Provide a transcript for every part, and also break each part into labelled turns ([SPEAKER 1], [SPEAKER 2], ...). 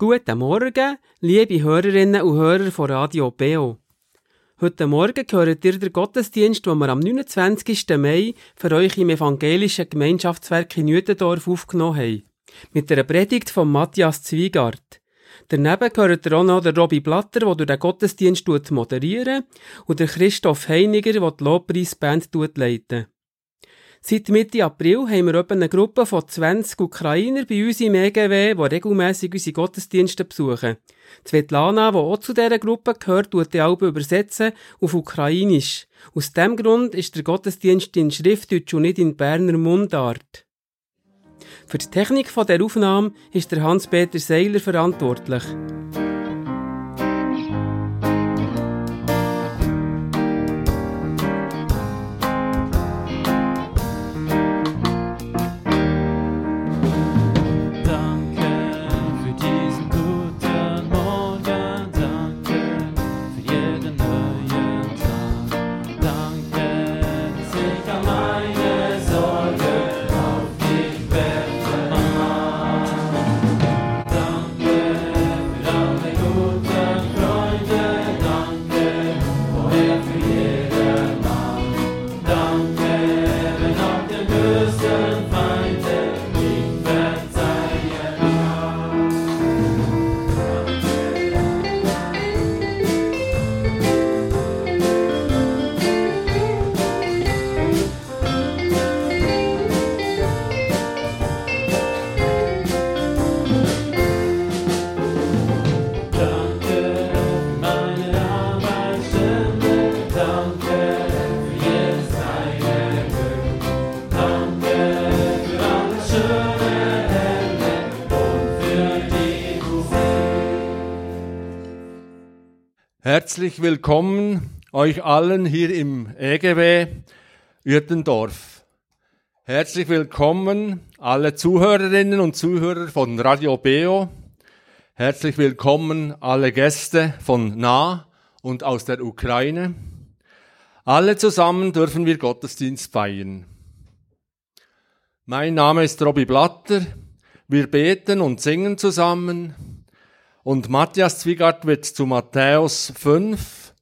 [SPEAKER 1] Guten Morgen, liebe Hörerinnen und Hörer von Radio BO. Heute Morgen gehört ihr den Gottesdienst, den wir am 29. Mai für euch im evangelischen Gemeinschaftswerk in Nütendorf aufgenommen haben. Mit einer Predigt von Matthias Zwiegart. Daneben gehört auch noch der Robby Blatter, der den Gottesdienst moderieren und der Christoph Heiniger, der die Lobpreisband leitet. Seit Mitte April haben wir eine Gruppe von 20 Ukrainer bei uns im EGW, die regelmässig unsere Gottesdienste besuchen. Svetlana, die auch zu dieser Gruppe gehört, tut die Alben übersetzen auf Ukrainisch. Aus diesem Grund ist der Gottesdienst in Schriftdeutsch und nicht in Berner Mundart. Für die Technik dieser Aufnahme ist der Hans-Peter Seiler verantwortlich.
[SPEAKER 2] Herzlich willkommen euch allen hier im EGW Uerdendorf. Herzlich willkommen alle Zuhörerinnen und Zuhörer von Radio Beo. Herzlich willkommen alle Gäste von nah und aus der Ukraine. Alle zusammen dürfen wir Gottesdienst feiern. Mein Name ist Robby Blatter. Wir beten und singen zusammen. Und Matthias Zwiegart wird zu Matthäus 5,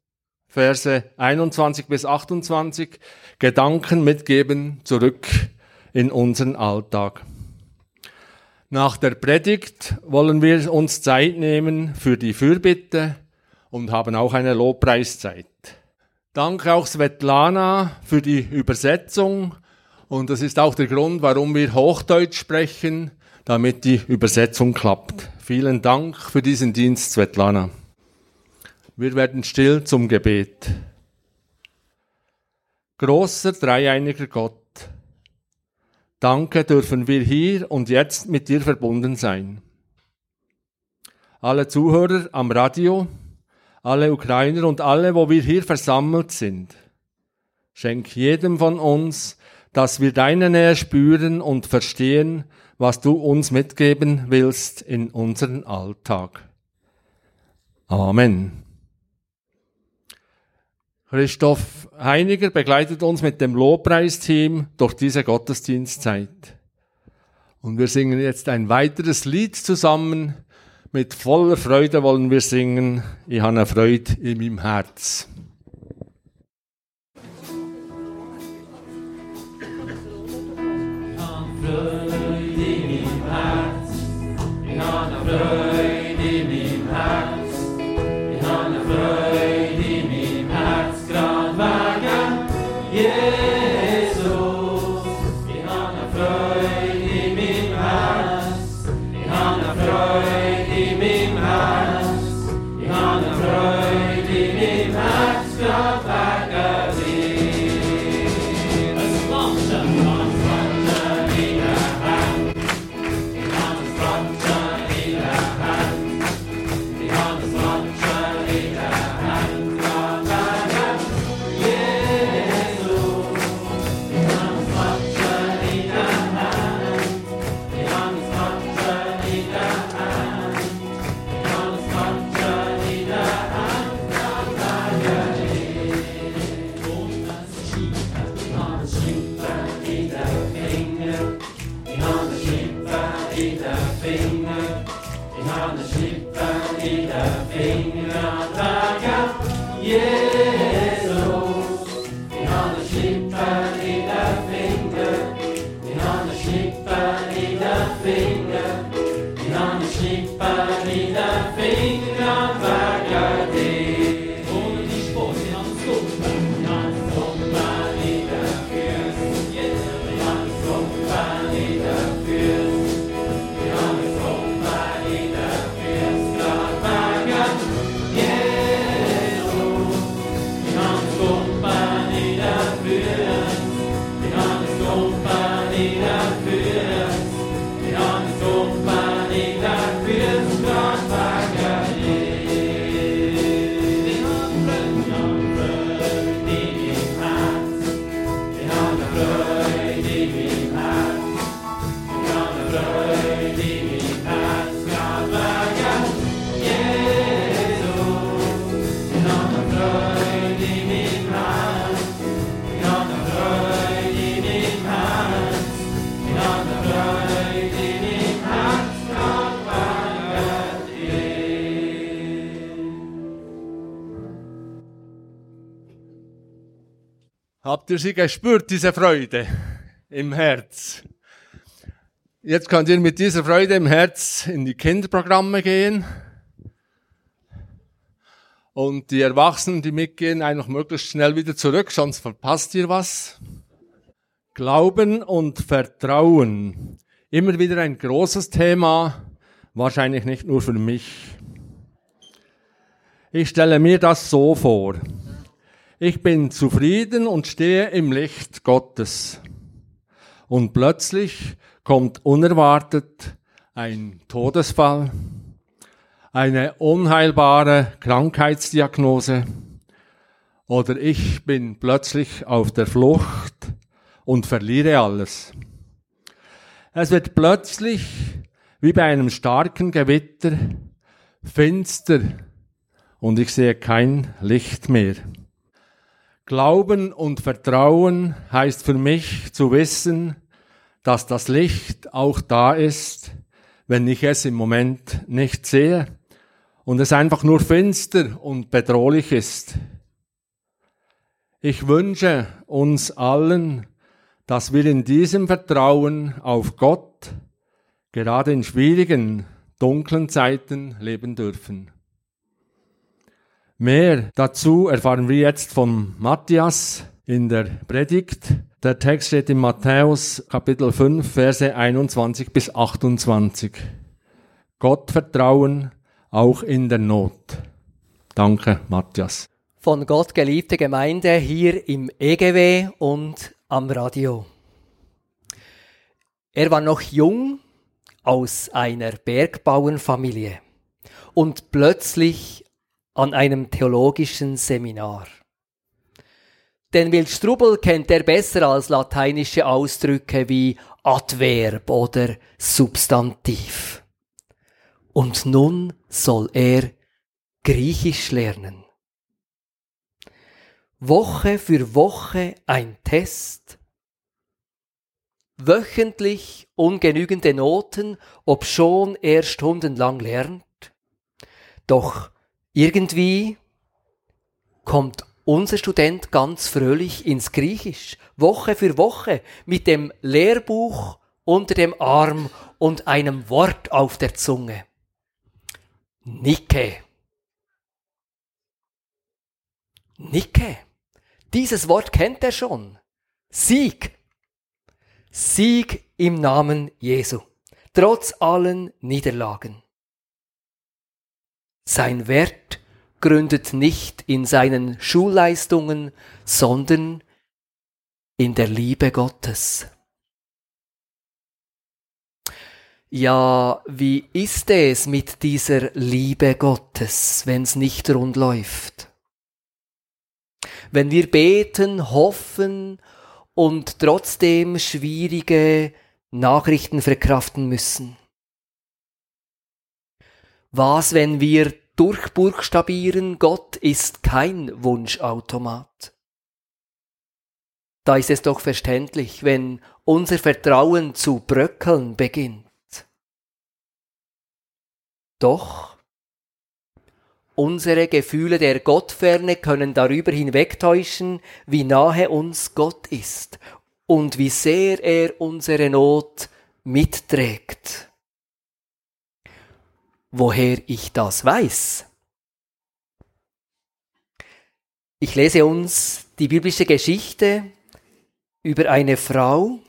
[SPEAKER 2] Verse 21 bis 28 Gedanken mitgeben zurück in unseren Alltag. Nach der Predigt wollen wir uns Zeit nehmen für die Fürbitte und haben auch eine Lobpreiszeit. Danke auch Svetlana für die Übersetzung und das ist auch der Grund, warum wir Hochdeutsch sprechen, damit die Übersetzung klappt. Vielen Dank für diesen Dienst, Svetlana. Wir werden still zum Gebet. Großer dreieiniger Gott, danke dürfen wir hier und jetzt mit dir verbunden sein. Alle Zuhörer am Radio, alle Ukrainer und alle, wo wir hier versammelt sind. Schenk jedem von uns, dass wir deine Nähe spüren und verstehen, was du uns mitgeben willst in unseren Alltag. Amen. Christoph Heiniger begleitet uns mit dem Lobpreisteam durch diese Gottesdienstzeit. Und wir singen jetzt ein weiteres Lied zusammen. Mit voller Freude wollen wir singen. Ich habe eine Freude in meinem Herz. Ich habe Freude. on the blue. Habt ihr sie gespürt, diese Freude im Herz? Jetzt könnt ihr mit dieser Freude im Herz in die Kinderprogramme gehen. Und die Erwachsenen, die mitgehen, einfach möglichst schnell wieder zurück, sonst verpasst ihr was. Glauben und Vertrauen. Immer wieder ein großes Thema, wahrscheinlich nicht nur für mich. Ich stelle mir das so vor. Ich bin zufrieden und stehe im Licht Gottes. Und plötzlich kommt unerwartet ein Todesfall, eine unheilbare Krankheitsdiagnose oder ich bin plötzlich auf der Flucht und verliere alles. Es wird plötzlich, wie bei einem starken Gewitter, finster und ich sehe kein Licht mehr. Glauben und Vertrauen heißt für mich zu wissen, dass das Licht auch da ist, wenn ich es im Moment nicht sehe und es einfach nur finster und bedrohlich ist. Ich wünsche uns allen, dass wir in diesem Vertrauen auf Gott gerade in schwierigen, dunklen Zeiten leben dürfen. Mehr dazu erfahren wir jetzt von Matthias in der Predigt. Der Text steht in Matthäus Kapitel 5, Verse 21 bis 28. Gott vertrauen, auch in der Not. Danke, Matthias.
[SPEAKER 3] Von Gott geliebte Gemeinde hier im EGW und am Radio. Er war noch jung aus einer Bergbauernfamilie und plötzlich an einem theologischen Seminar. Den Wildstrubel kennt er besser als lateinische Ausdrücke wie Adverb oder Substantiv. Und nun soll er Griechisch lernen. Woche für Woche ein Test. Wöchentlich ungenügende Noten, obschon er stundenlang lernt. Doch irgendwie kommt unser Student ganz fröhlich ins Griechisch, Woche für Woche, mit dem Lehrbuch unter dem Arm und einem Wort auf der Zunge. Nike. Nike. Dieses Wort kennt er schon. Sieg. Sieg im Namen Jesu. Trotz allen Niederlagen. Sein Wert gründet nicht in seinen Schulleistungen, sondern in der Liebe Gottes. Ja, wie ist es mit dieser Liebe Gottes, wenn es nicht rund läuft? Wenn wir beten, hoffen und trotzdem schwierige Nachrichten verkraften müssen. Was, wenn wir durchbuchstabieren, Gott ist kein Wunschautomat? Da ist es doch verständlich, wenn unser Vertrauen zu bröckeln beginnt. Doch unsere Gefühle der Gottferne können darüber hinwegtäuschen, wie nahe uns Gott ist und wie sehr er unsere Not mitträgt. Woher ich das weiß? Ich lese uns die biblische Geschichte über eine Frau,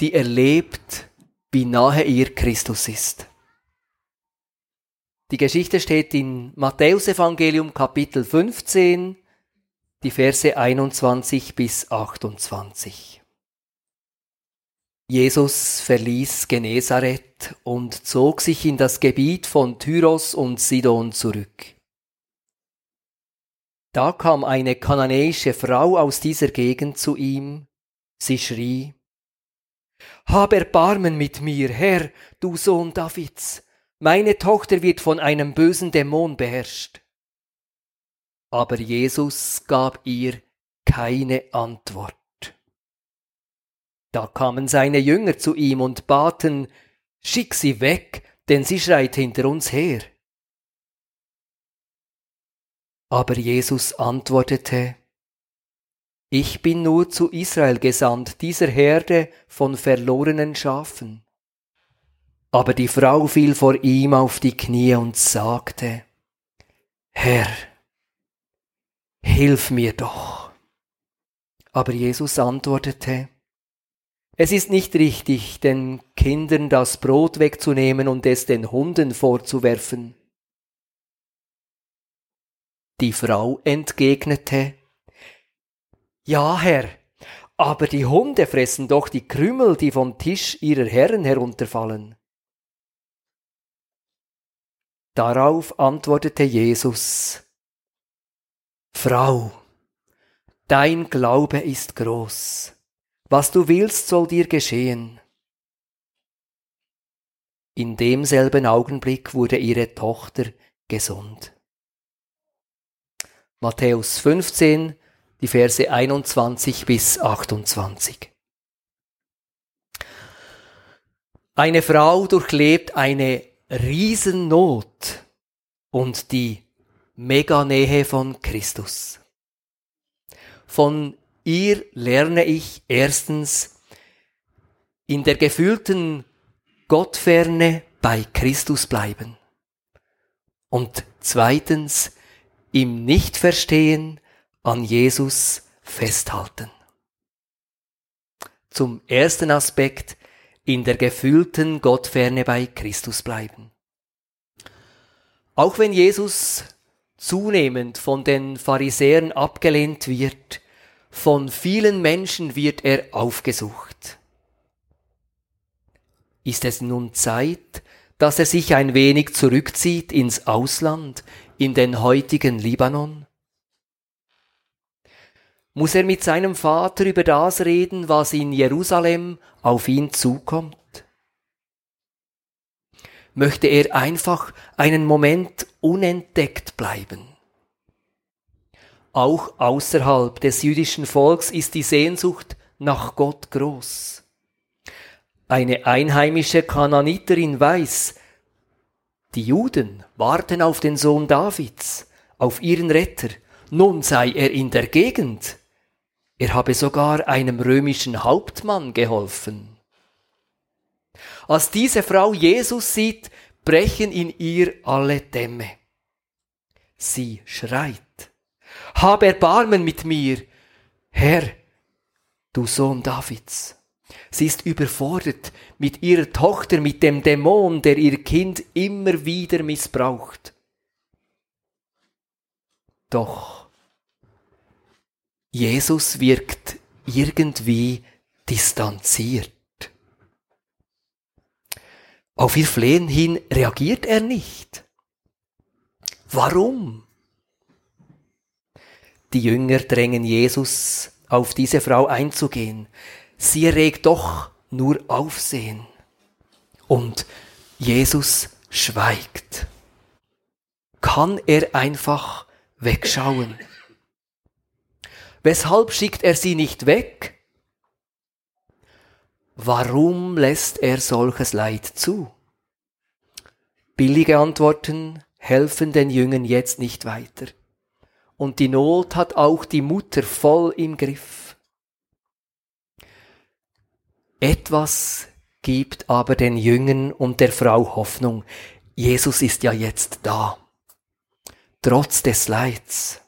[SPEAKER 3] die erlebt, wie nahe ihr Christus ist. Die Geschichte steht in Matthäus Evangelium Kapitel 15, die Verse 21 bis 28. Jesus verließ Genezareth und zog sich in das Gebiet von Tyros und Sidon zurück. Da kam eine kananäische Frau aus dieser Gegend zu ihm, sie schrie, Hab Erbarmen mit mir, Herr, du Sohn Davids, meine Tochter wird von einem bösen Dämon beherrscht. Aber Jesus gab ihr keine Antwort. Da kamen seine Jünger zu ihm und baten, Schick sie weg, denn sie schreit hinter uns her. Aber Jesus antwortete, Ich bin nur zu Israel gesandt, dieser Herde von verlorenen Schafen. Aber die Frau fiel vor ihm auf die Knie und sagte, Herr, hilf mir doch. Aber Jesus antwortete, es ist nicht richtig, den Kindern das Brot wegzunehmen und es den Hunden vorzuwerfen. Die Frau entgegnete, Ja, Herr, aber die Hunde fressen doch die Krümel, die vom Tisch ihrer Herren herunterfallen. Darauf antwortete Jesus, Frau, dein Glaube ist groß, was du willst soll dir geschehen. In demselben Augenblick wurde ihre Tochter gesund. Matthäus 15, die Verse 21 bis 28. Eine Frau durchlebt eine Riesennot und die Meganähe von Christus. Von ihr lerne ich erstens in der gefühlten Gottferne bei Christus bleiben. Und zweitens im Nichtverstehen an Jesus festhalten. Zum ersten Aspekt in der gefühlten Gottferne bei Christus bleiben. Auch wenn Jesus zunehmend von den Pharisäern abgelehnt wird, von vielen Menschen wird er aufgesucht. Ist es nun Zeit, dass er sich ein wenig zurückzieht ins Ausland, in den heutigen Libanon? Muss er mit seinem Vater über das reden, was in Jerusalem auf ihn zukommt? Möchte er einfach einen Moment unentdeckt bleiben? Auch außerhalb des jüdischen Volks ist die Sehnsucht nach Gott groß. Eine einheimische Kananiterin weiß, die Juden warten auf den Sohn Davids, auf ihren Retter. Nun sei er in der Gegend. Er habe sogar einem römischen Hauptmann geholfen. Als diese Frau Jesus sieht, brechen in ihr alle Dämme. Sie schreit, Hab Erbarmen mit mir, Herr, du Sohn Davids. Sie ist überfordert mit ihrer Tochter, mit dem Dämon, der ihr Kind immer wieder missbraucht. Doch Jesus wirkt irgendwie distanziert. Auf ihr Flehen hin reagiert er nicht. Warum? Die Jünger drängen Jesus auf diese Frau einzugehen sie erregt doch nur Aufsehen. Und Jesus schweigt. Kann er einfach wegschauen? Weshalb schickt er sie nicht weg? Warum lässt er solches Leid zu? Billige Antworten helfen den Jüngern jetzt nicht weiter. Und die Not hat auch die Mutter voll im Griff. Etwas gibt aber den Jüngern und der Frau Hoffnung. Jesus ist ja jetzt da. Trotz des Leids.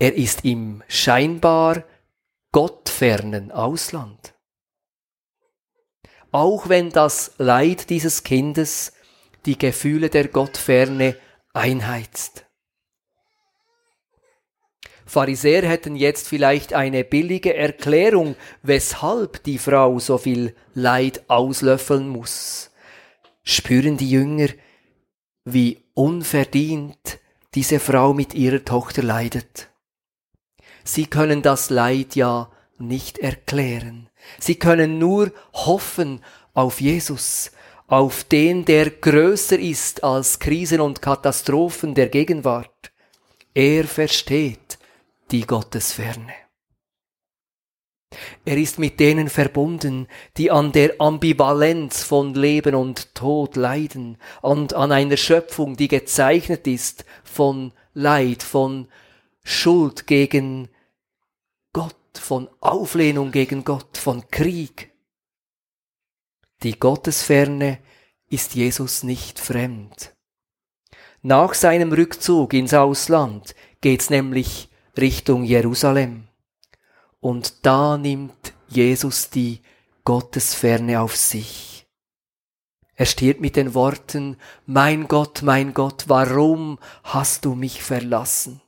[SPEAKER 3] Er ist im scheinbar gottfernen Ausland. Auch wenn das Leid dieses Kindes die Gefühle der Gottferne einheizt. Pharisäer hätten jetzt vielleicht eine billige Erklärung, weshalb die Frau so viel Leid auslöffeln muss. Spüren die Jünger, wie unverdient diese Frau mit ihrer Tochter leidet. Sie können das Leid ja nicht erklären. Sie können nur hoffen auf Jesus, auf den, der größer ist als Krisen und Katastrophen der Gegenwart. Er versteht die Gottesferne. Er ist mit denen verbunden, die an der Ambivalenz von Leben und Tod leiden und an einer Schöpfung, die gezeichnet ist von Leid, von Schuld gegen Gott, von Auflehnung gegen Gott, von Krieg. Die Gottesferne ist Jesus nicht fremd. Nach seinem Rückzug ins Ausland geht's nämlich Richtung Jerusalem. Und da nimmt Jesus die Gottesferne auf sich. Er stirbt mit den Worten, Mein Gott, mein Gott, warum hast du mich verlassen?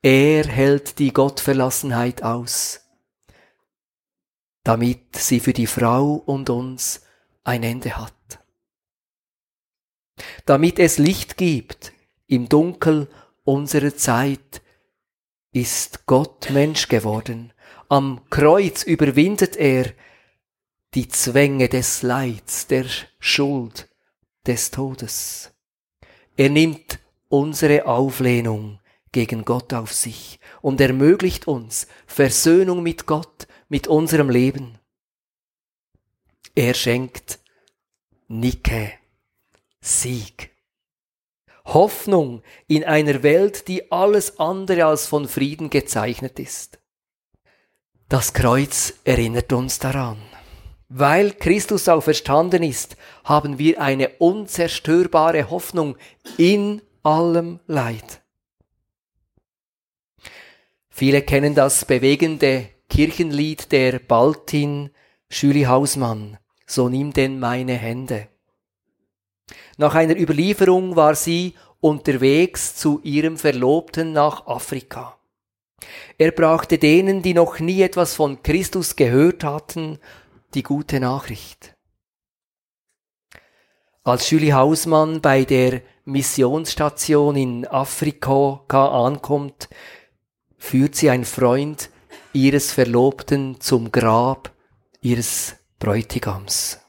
[SPEAKER 3] Er hält die Gottverlassenheit aus, damit sie für die Frau und uns ein Ende hat. Damit es Licht gibt im Dunkel unserer Zeit, ist Gott Mensch geworden. Am Kreuz überwindet er die Zwänge des Leids, der Schuld, des Todes. Er nimmt unsere Auflehnung gegen Gott auf sich und ermöglicht uns Versöhnung mit Gott, mit unserem Leben. Er schenkt Nike, Sieg. Hoffnung in einer Welt, die alles andere als von Frieden gezeichnet ist. Das Kreuz erinnert uns daran. Weil Christus auferstanden ist, haben wir eine unzerstörbare Hoffnung in allem Leid. Viele kennen das bewegende Kirchenlied der Baltin Schüli Hausmann. So nimm denn meine Hände. Nach einer Überlieferung war sie unterwegs zu ihrem Verlobten nach Afrika. Er brachte denen, die noch nie etwas von Christus gehört hatten, die gute Nachricht. Als Julie Hausmann bei der Missionsstation in Afrika ankommt, führt sie ein Freund ihres Verlobten zum Grab ihres Bräutigams.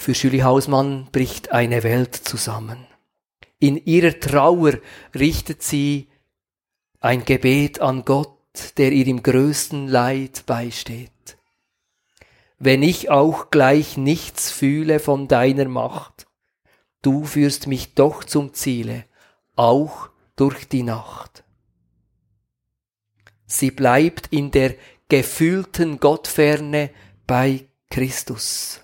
[SPEAKER 3] Für Julie Hausmann bricht eine Welt zusammen. In ihrer Trauer richtet sie ein Gebet an Gott, der ihr im größten Leid beisteht. Wenn ich auch gleich nichts fühle von deiner Macht, du führst mich doch zum Ziele, auch durch die Nacht. Sie bleibt in der gefühlten Gottferne bei Christus.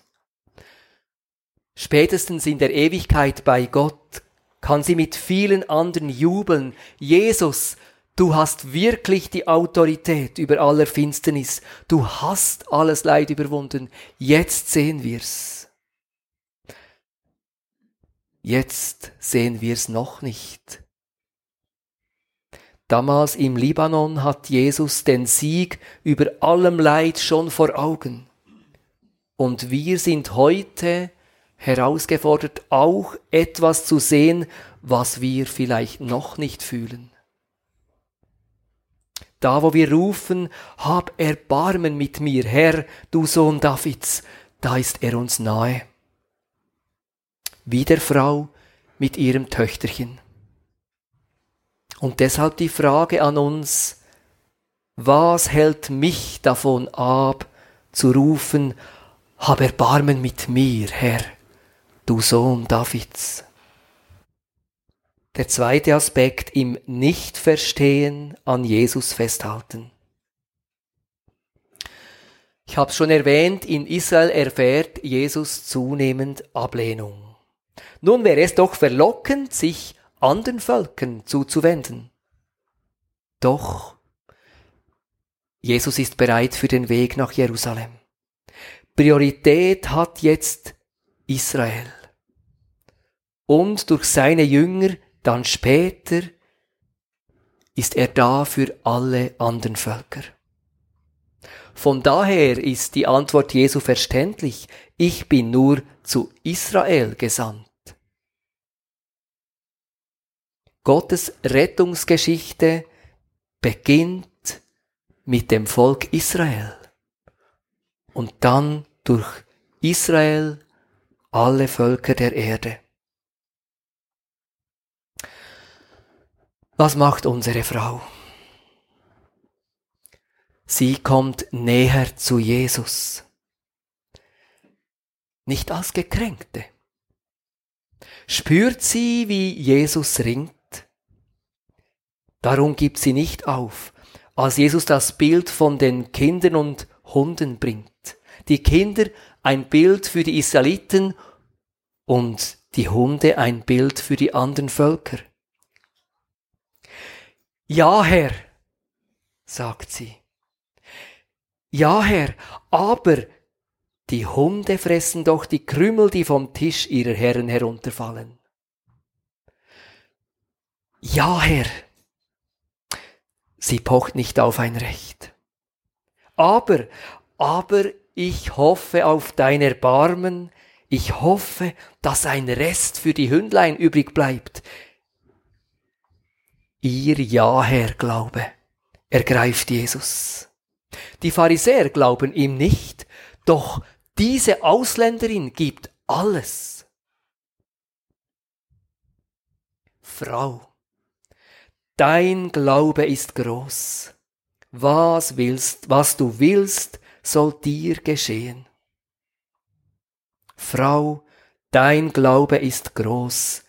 [SPEAKER 3] Spätestens in der Ewigkeit bei Gott kann sie mit vielen anderen jubeln. Jesus, du hast wirklich die Autorität über aller Finsternis. Du hast alles Leid überwunden. Jetzt sehen wir's. Jetzt sehen wir's noch nicht. Damals im Libanon hat Jesus den Sieg über allem Leid schon vor Augen. Und wir sind heute herausgefordert, auch etwas zu sehen, was wir vielleicht noch nicht fühlen. Da, wo wir rufen, hab Erbarmen mit mir, Herr, du Sohn Davids, da ist er uns nahe. Wie der Frau mit ihrem Töchterchen. Und deshalb die Frage an uns, was hält mich davon ab, zu rufen, hab Erbarmen mit mir, Herr, du Sohn Davids. Der zweite Aspekt im Nichtverstehen an Jesus festhalten. Ich habe schon erwähnt, in Israel erfährt Jesus zunehmend Ablehnung. Nun wäre es doch verlockend, sich anderen Völkern zuzuwenden. Doch Jesus ist bereit für den Weg nach Jerusalem. Priorität hat jetzt Israel. Und durch seine Jünger dann später ist er da für alle anderen Völker. Von daher ist die Antwort Jesu verständlich. Ich bin nur zu Israel gesandt. Gottes Rettungsgeschichte beginnt mit dem Volk Israel und dann durch Israel alle Völker der Erde. Was macht unsere Frau? Sie kommt näher zu Jesus. Nicht als Gekränkte. Spürt sie, wie Jesus ringt? Darum gibt sie nicht auf, als Jesus das Bild von den Kindern und Hunden bringt. Die Kinder ein Bild für die Israeliten und die Hunde ein Bild für die anderen Völker. Ja, Herr, sagt sie. Ja, Herr, aber die Hunde fressen doch die Krümel, die vom Tisch ihrer Herren herunterfallen. Ja, Herr. Sie pocht nicht auf ein Recht. Aber, aber ich hoffe auf dein Erbarmen, ich hoffe, dass ein Rest für die Hündlein übrig bleibt. Ihr Ja, Herr, Glaube, ergreift Jesus. Die Pharisäer glauben ihm nicht, doch diese Ausländerin gibt alles. Frau, dein Glaube ist groß. Was willst, was du willst, soll dir geschehen. Frau, dein Glaube ist groß.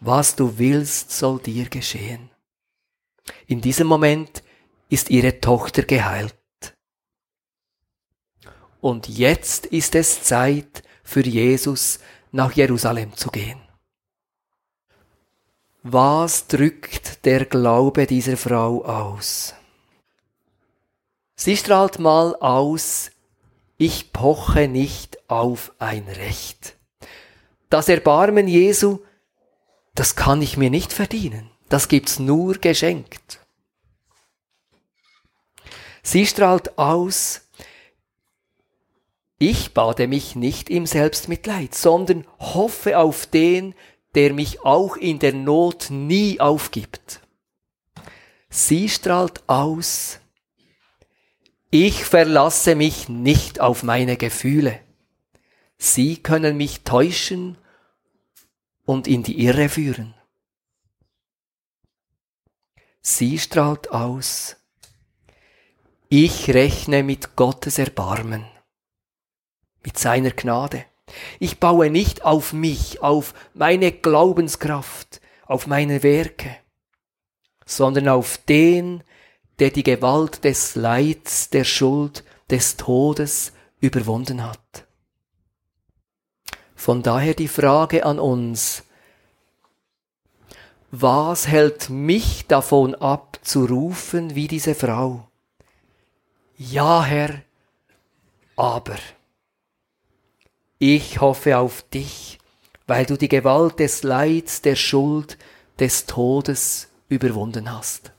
[SPEAKER 3] Was du willst, soll dir geschehen. In diesem Moment ist ihre Tochter geheilt. Und jetzt ist es Zeit für Jesus nach Jerusalem zu gehen. Was drückt der Glaube dieser Frau aus? Sie strahlt mal aus, ich poche nicht auf ein Recht. Das Erbarmen Jesu, das kann ich mir nicht verdienen. Das gibt's nur geschenkt. Sie strahlt aus, ich bade mich nicht im Selbstmitleid, sondern hoffe auf den, der mich auch in der Not nie aufgibt. Sie strahlt aus, ich verlasse mich nicht auf meine Gefühle. Sie können mich täuschen und in die Irre führen. Sie strahlt aus, ich rechne mit Gottes Erbarmen mit seiner Gnade. Ich baue nicht auf mich, auf meine Glaubenskraft, auf meine Werke, sondern auf den, die Gewalt des Leids, der Schuld, des Todes überwunden hat. Von daher die Frage an uns, was hält mich davon ab zu rufen wie diese Frau? Ja, Herr, aber. Ich hoffe auf dich, weil du die Gewalt des Leids, der Schuld, des Todes überwunden hast.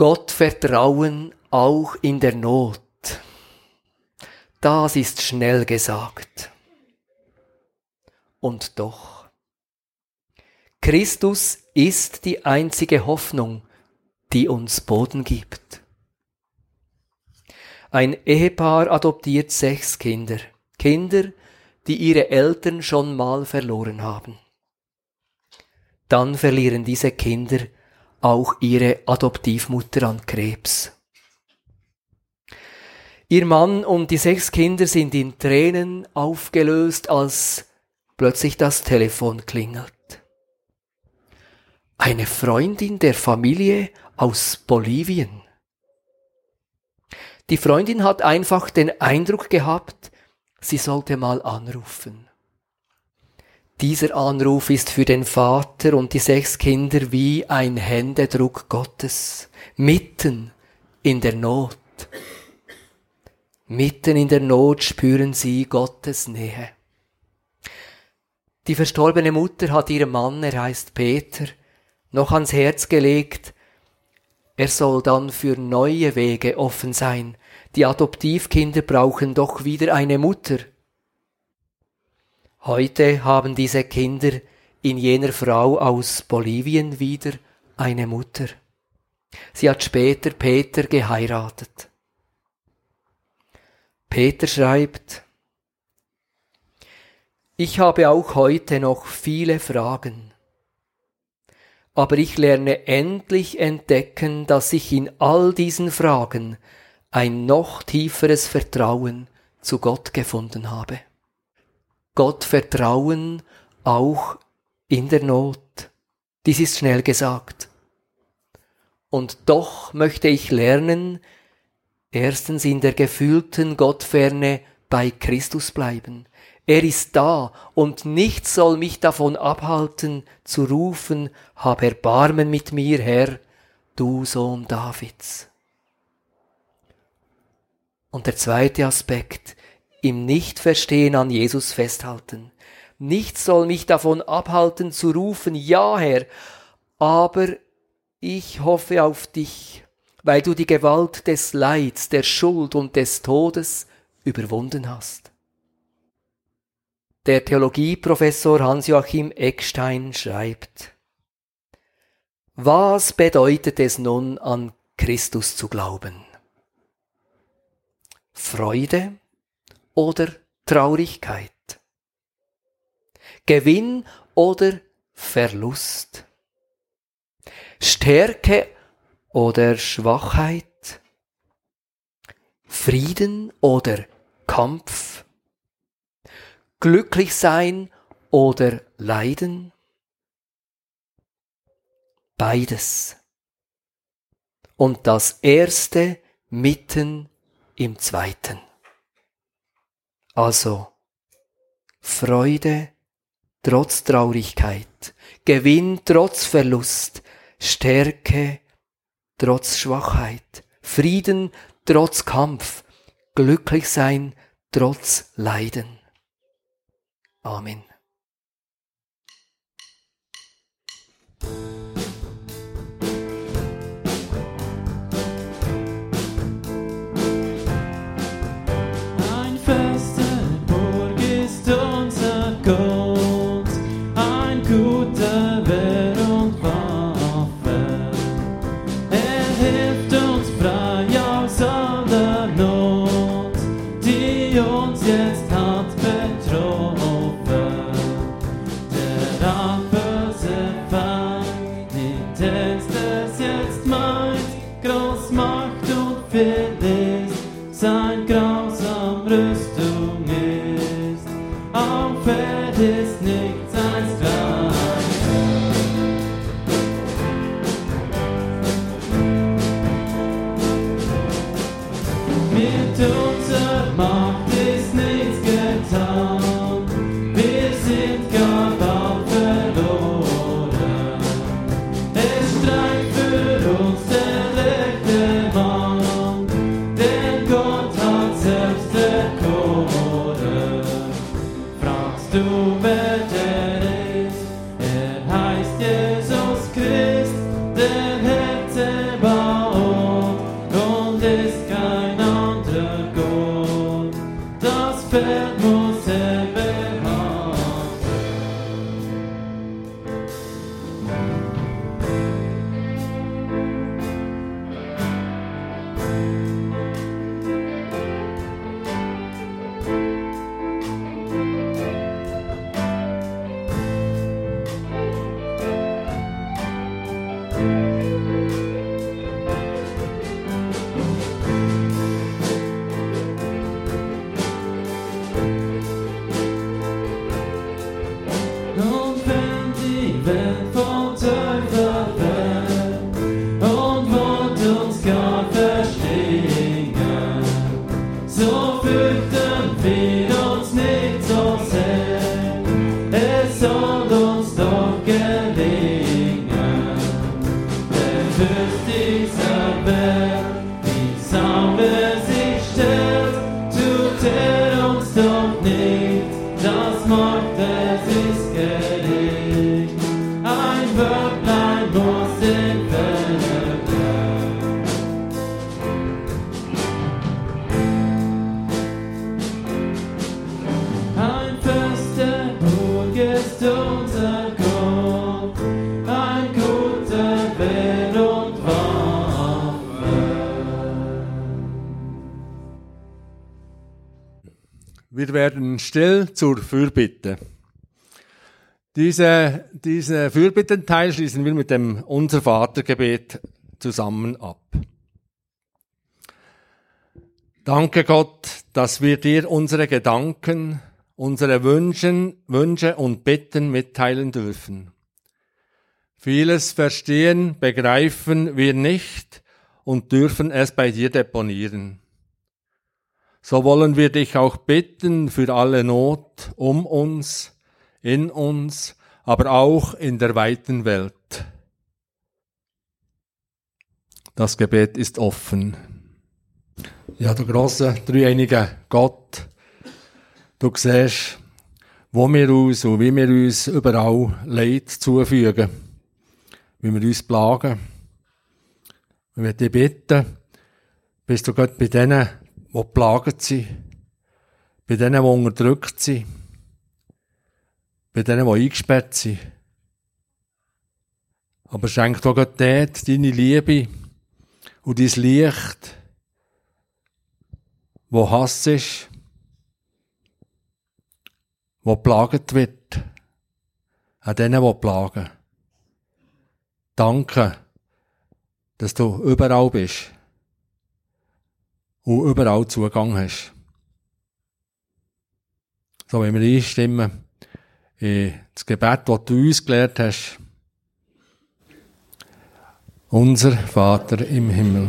[SPEAKER 3] Gott vertrauen auch in der Not. Das ist schnell gesagt. Und doch. Christus ist die einzige Hoffnung, die uns Boden gibt. Ein Ehepaar adoptiert sechs Kinder. Kinder, die ihre Eltern schon mal verloren haben. Dann verlieren diese Kinder auch ihre Adoptivmutter an Krebs. Ihr Mann und die sechs Kinder sind in Tränen aufgelöst, als plötzlich das Telefon klingelt. Eine Freundin der Familie aus Bolivien. Die Freundin hat einfach den Eindruck gehabt, sie sollte mal anrufen. Dieser Anruf ist für den Vater und die sechs Kinder wie ein Händedruck Gottes, mitten in der Not. Mitten in der Not spüren sie Gottes Nähe. Die verstorbene Mutter hat ihrem Mann, er heißt Peter, noch ans Herz gelegt, er soll dann für neue Wege offen sein. Die Adoptivkinder brauchen doch wieder eine Mutter. Heute haben diese Kinder in jener Frau aus Bolivien wieder eine Mutter. Sie hat später Peter geheiratet. Peter schreibt, ich habe auch heute noch viele Fragen, aber ich lerne endlich entdecken, dass ich in all diesen Fragen ein noch tieferes Vertrauen zu Gott gefunden habe. Gott vertrauen auch in der Not. Dies ist schnell gesagt. Und doch möchte ich lernen, Erstens in der gefühlten Gottferne bei Christus bleiben. Er ist da und nichts soll mich davon abhalten zu rufen, hab Erbarmen mit mir, Herr, du Sohn Davids. Und der zweite Aspekt, im Nichtverstehen an Jesus festhalten. Nichts soll mich davon abhalten zu rufen, ja Herr, aber ich hoffe auf dich weil du die Gewalt des Leids, der Schuld und des Todes überwunden hast. Der Theologieprofessor Hans-Joachim Eckstein schreibt, Was bedeutet es nun an Christus zu glauben? Freude oder Traurigkeit? Gewinn oder Verlust? Stärke oder Schwachheit, Frieden oder Kampf, glücklich sein oder leiden, beides. Und das erste mitten im zweiten. Also, Freude trotz Traurigkeit, Gewinn trotz Verlust, Stärke trotz Schwachheit, Frieden trotz Kampf, glücklich sein trotz Leiden. Amen.
[SPEAKER 4] Ein
[SPEAKER 2] Fest be. Still zur Fürbitte. Diese, diese Fürbittenteil schließen wir mit dem Unser Vatergebet zusammen ab. Danke Gott, dass wir dir unsere Gedanken, unsere Wünsche, Wünsche und Bitten mitteilen dürfen. Vieles verstehen, begreifen wir nicht und dürfen es bei dir deponieren. So wollen wir dich auch bitten für alle Not um uns, in uns, aber auch in der weiten Welt. Das Gebet ist offen. Ja, du große, dreieinige Gott, du siehst, wo wir uns und wie wir uns überall Leid zufügen, wie wir uns plagen. Ich möchte dich bitten, bist du Gott bei denen, die geplagt sind, bei denen, die unterdrückt sind, bei denen, die eingesperrt sind. Aber schenk doch Gott dort deine Liebe und dein Licht, wo Hass ist, wo plaget wird, an denen, die plagen. Danke, dass du überall bist und überall Zugang hast. So, wenn wir einstimmen in das Gebet, das du uns gelehrt hast. Unser Vater im Himmel.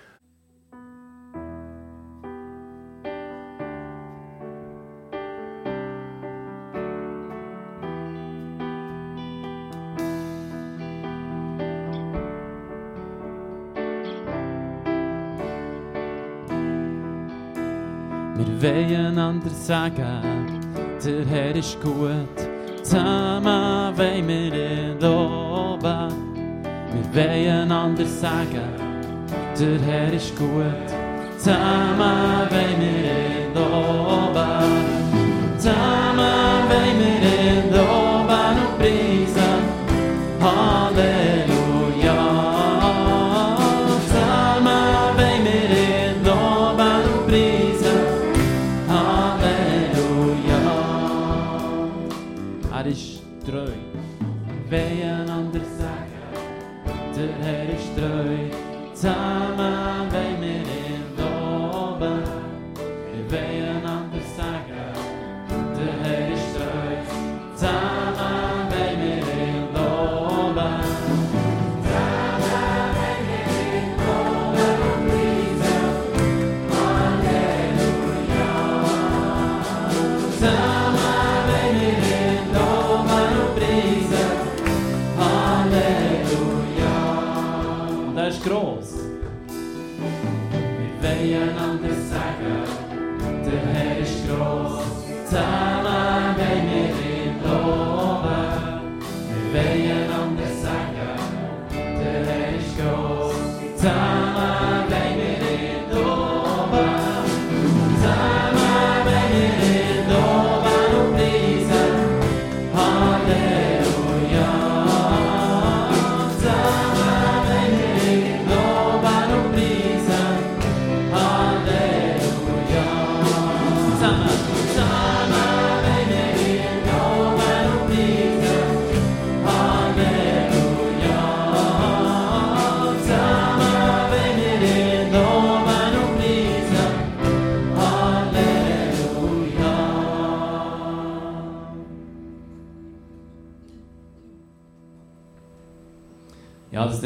[SPEAKER 2] Wir
[SPEAKER 4] wollen einander sagen, der Herr ist gut. Zusammen wollen wir ihn loben. Wir wollen einander sagen, der Herr ist gut. Zusammen wollen wir ihn loben. treu. Wer ein ander sagt, der Herr ist treu. Zusammen bei mir im Doben, wer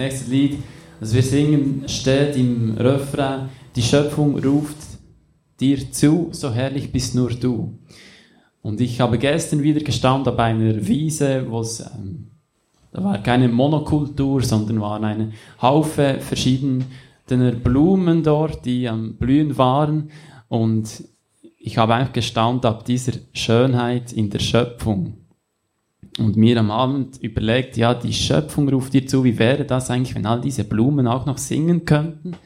[SPEAKER 4] nächste Lied, das wir singen, steht im Refrain, die Schöpfung ruft dir zu, so herrlich bist nur du. Und ich habe gestern wieder gestaunt auf einer Wiese, wo es, ähm, da war keine Monokultur, sondern waren eine Haufe verschiedener Blumen dort, die am Blühen waren. Und ich habe einfach gestaunt ab dieser Schönheit in der Schöpfung. Und mir am Abend überlegt, ja, die Schöpfung ruft dir zu, wie wäre das eigentlich, wenn all diese Blumen auch noch singen könnten?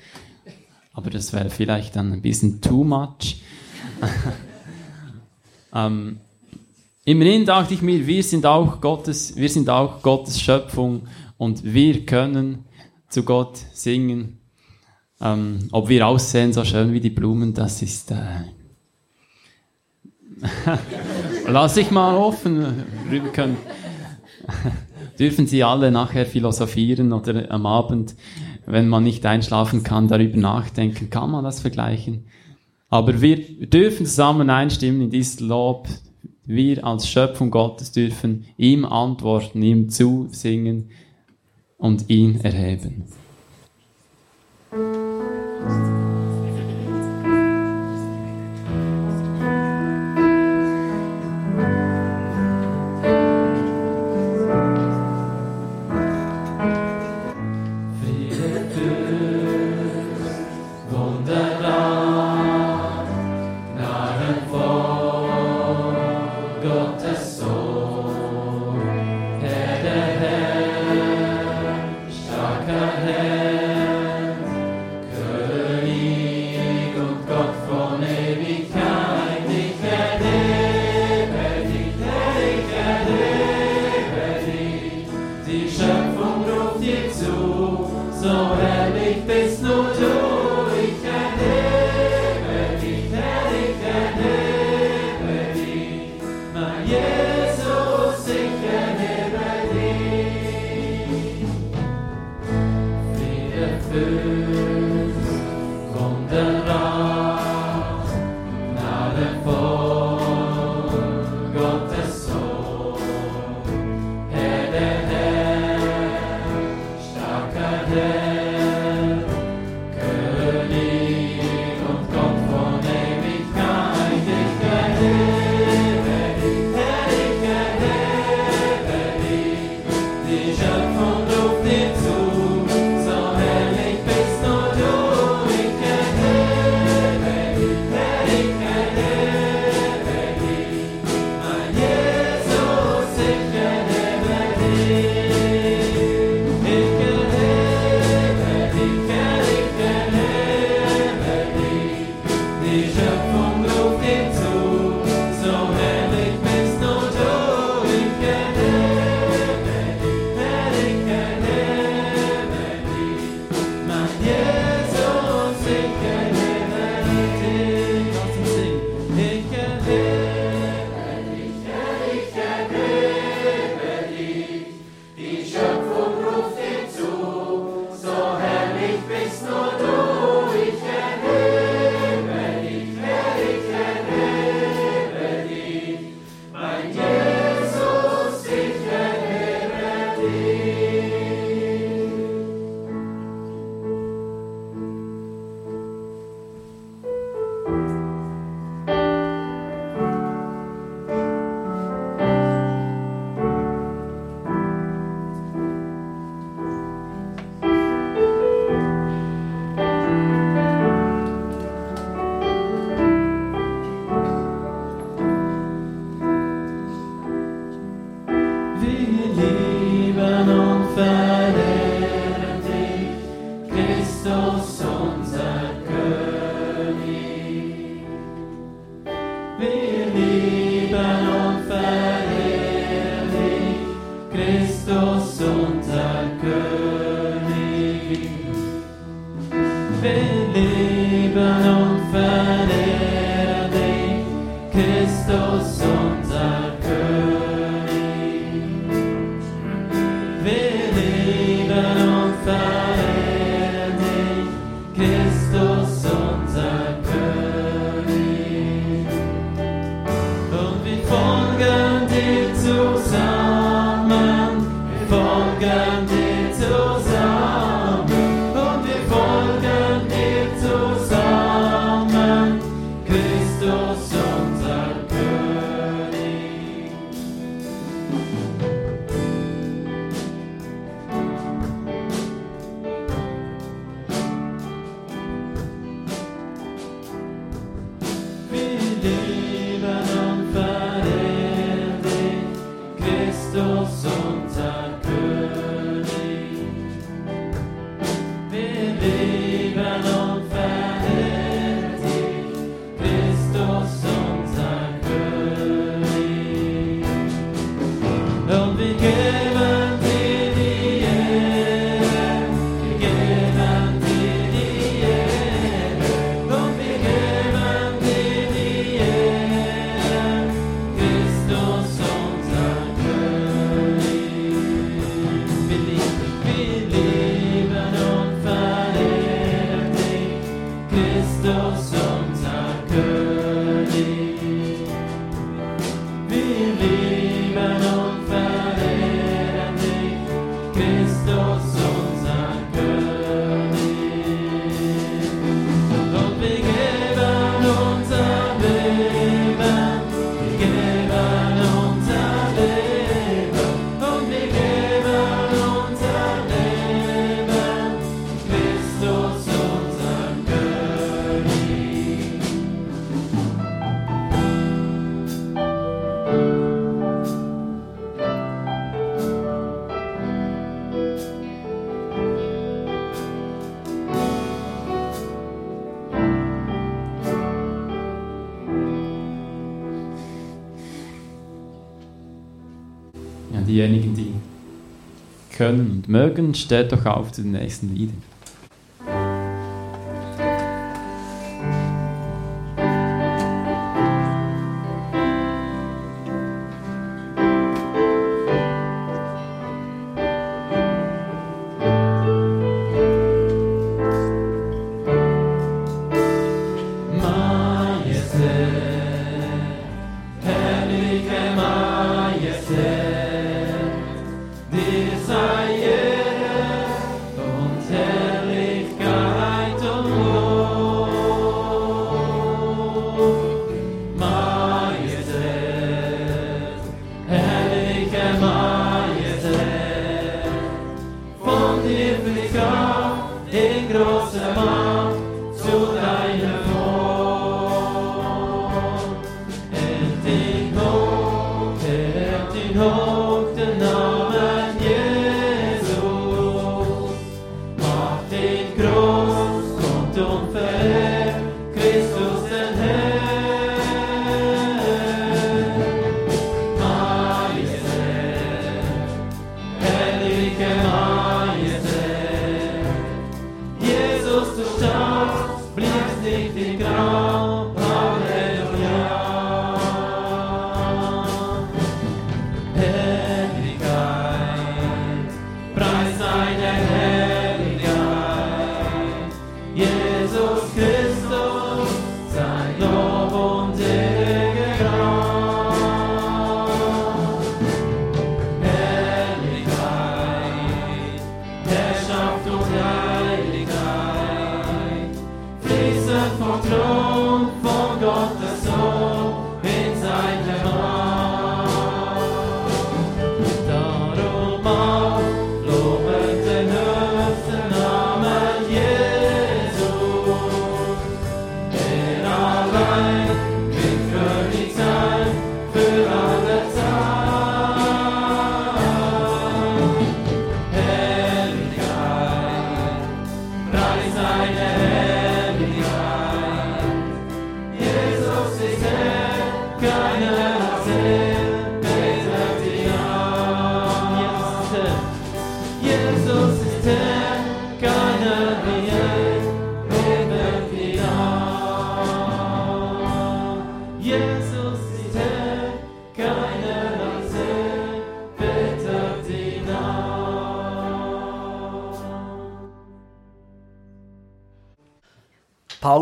[SPEAKER 4] Aber das wäre vielleicht dann ein bisschen too much. ähm, immerhin dachte ich mir, wir sind auch Gottes, wir sind auch Gottes Schöpfung und wir können zu Gott singen. Ähm, ob wir aussehen so schön wie die Blumen, das ist, äh, lass ich mal offen. Können, dürfen Sie alle nachher philosophieren oder am Abend, wenn man nicht einschlafen kann, darüber nachdenken, kann man das vergleichen. Aber wir dürfen zusammen einstimmen in dieses Lob. Wir als Schöpfung Gottes dürfen ihm antworten, ihm zusingen und ihn erheben. Wir können und mögen, steht doch auf zu den nächsten Liedern.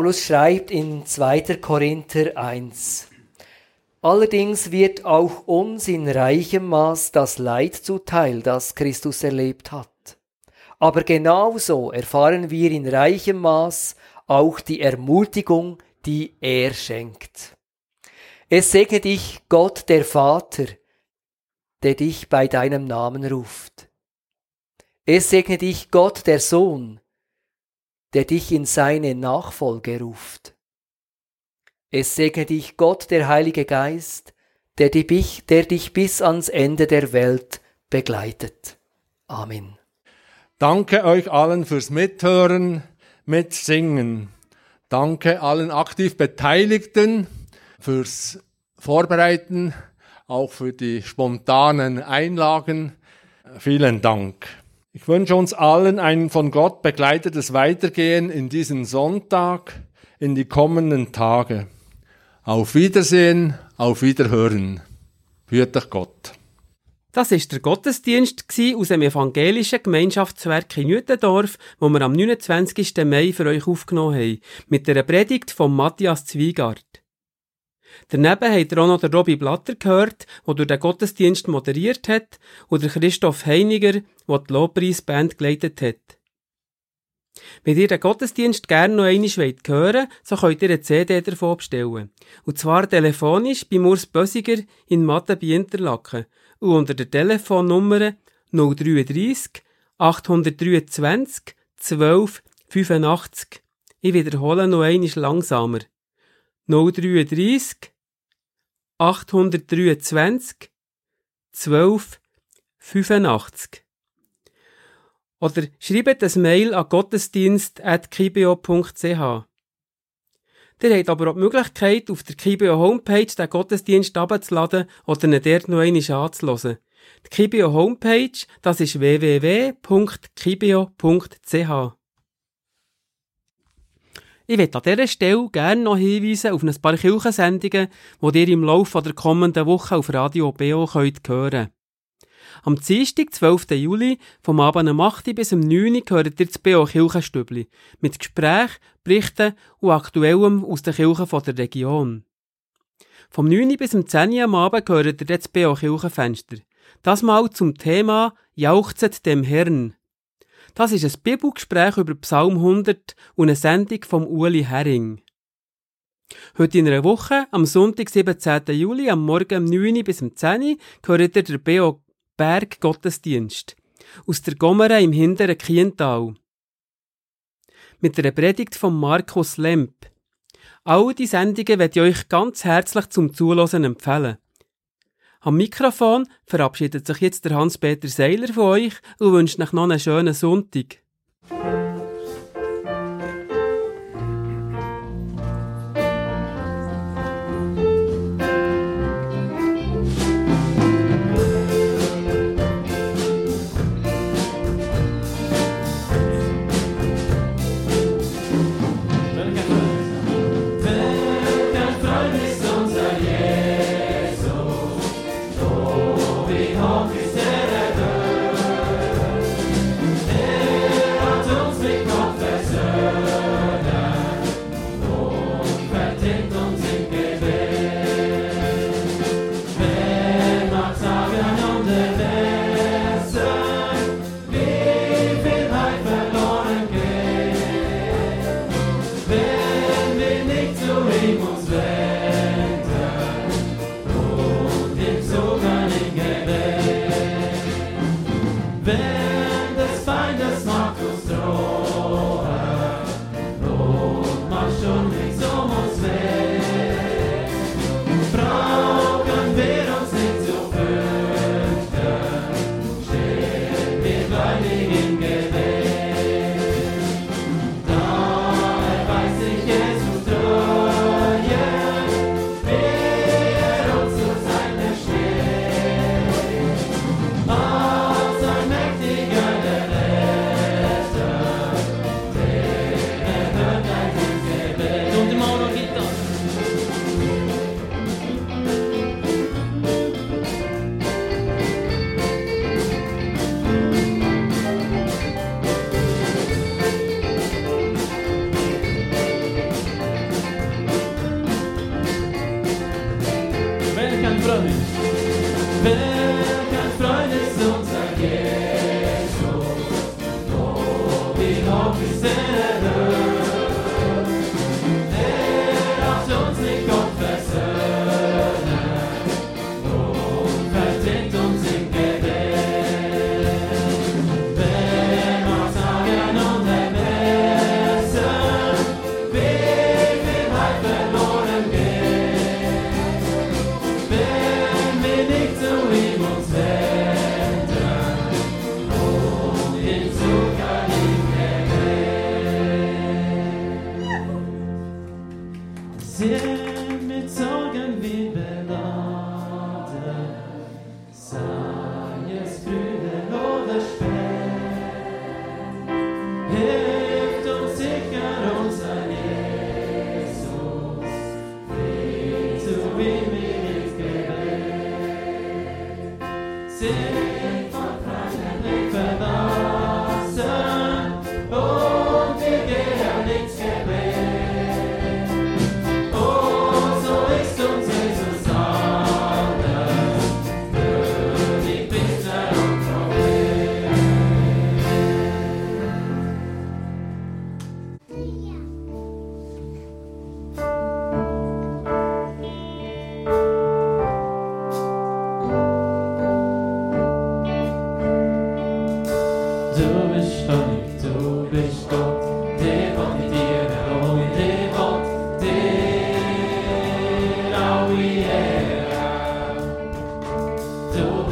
[SPEAKER 3] Paulus schreibt in 2. Korinther 1. Allerdings wird auch uns in reichem Maß das Leid zuteil, das Christus erlebt hat. Aber genauso erfahren wir in reichem Maß auch die Ermutigung, die er schenkt. Es segne dich, Gott der Vater, der dich bei deinem Namen ruft. Es segne dich, Gott der Sohn, der dich in seine Nachfolge ruft. Es segne dich Gott, der Heilige Geist, der dich, der dich bis ans Ende der Welt begleitet. Amen.
[SPEAKER 2] Danke euch allen fürs Mithören, Mitsingen. Danke allen aktiv Beteiligten fürs Vorbereiten, auch für die spontanen Einlagen. Vielen Dank. Ich wünsche uns allen ein von Gott begleitetes Weitergehen in diesen Sonntag, in die kommenden Tage. Auf Wiedersehen, auf Wiederhören. Führt euch Gott.
[SPEAKER 1] Das ist der Gottesdienst aus dem evangelischen Gemeinschaftswerk in Nütendorf, wo wir am 29. Mai für euch aufgenommen haben, mit der Predigt von Matthias Zwiegart. Daneben habt ihr auch noch den Robby Blatter gehört, der durch den Gottesdienst moderiert hat, und der Christoph Heiniger, der die Lobpreisband geleitet hat. Wenn ihr den Gottesdienst gerne noch einmal hören wollt, so könnt ihr eine CD davon bestellen. Und zwar telefonisch bei Urs Bösiger in Mathe bei Interlaken und unter der Telefonnummer 033 823 12 85. Ich wiederhole noch einmal langsamer. 033 823 12 85. Oder schreibt ein Mail an gottesdienst.kibio.ch. Ihr habt aber auch die Möglichkeit, auf der Kibio Homepage den Gottesdienst abzuladen oder ihn dort noch einmal anzuhören. Die Kibio Homepage, das ist www.kibio.ch. Ich möchte an dieser Stelle gerne noch hinweisen auf ein paar Kirchensendungen, die ihr im Laufe der kommenden Woche auf Radio BO könnt hören Am Dienstag, 12. Juli, vom Abend um 8 bis um 9 Uhr hört ihr das BO Kirchenstübli mit Gesprächen, Berichten und Aktuellem aus den Kirchen der Region. Vom 9 bis um 10 Uhr am Abend hört ihr das BO Kirchenfenster. Das mal zum Thema Jauchzet dem Herrn. Das ist ein Bibelgespräch über Psalm 100 und eine Sendung vom Uli Herring. Heute in einer Woche, am Sonntag, 17. Juli, am Morgen um 9 bis um 10 gehört ihr der B.O. Berg Gottesdienst aus der Gommere im hinteren Kiental. Mit der Predigt von Markus Lemp. All die Sendungen werde ich euch ganz herzlich zum Zuhören empfehlen. Am Mikrofon verabschiedet sich jetzt der Hans-Peter Seiler von euch und wünscht euch noch einen schönen Sonntag.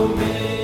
[SPEAKER 4] gut zu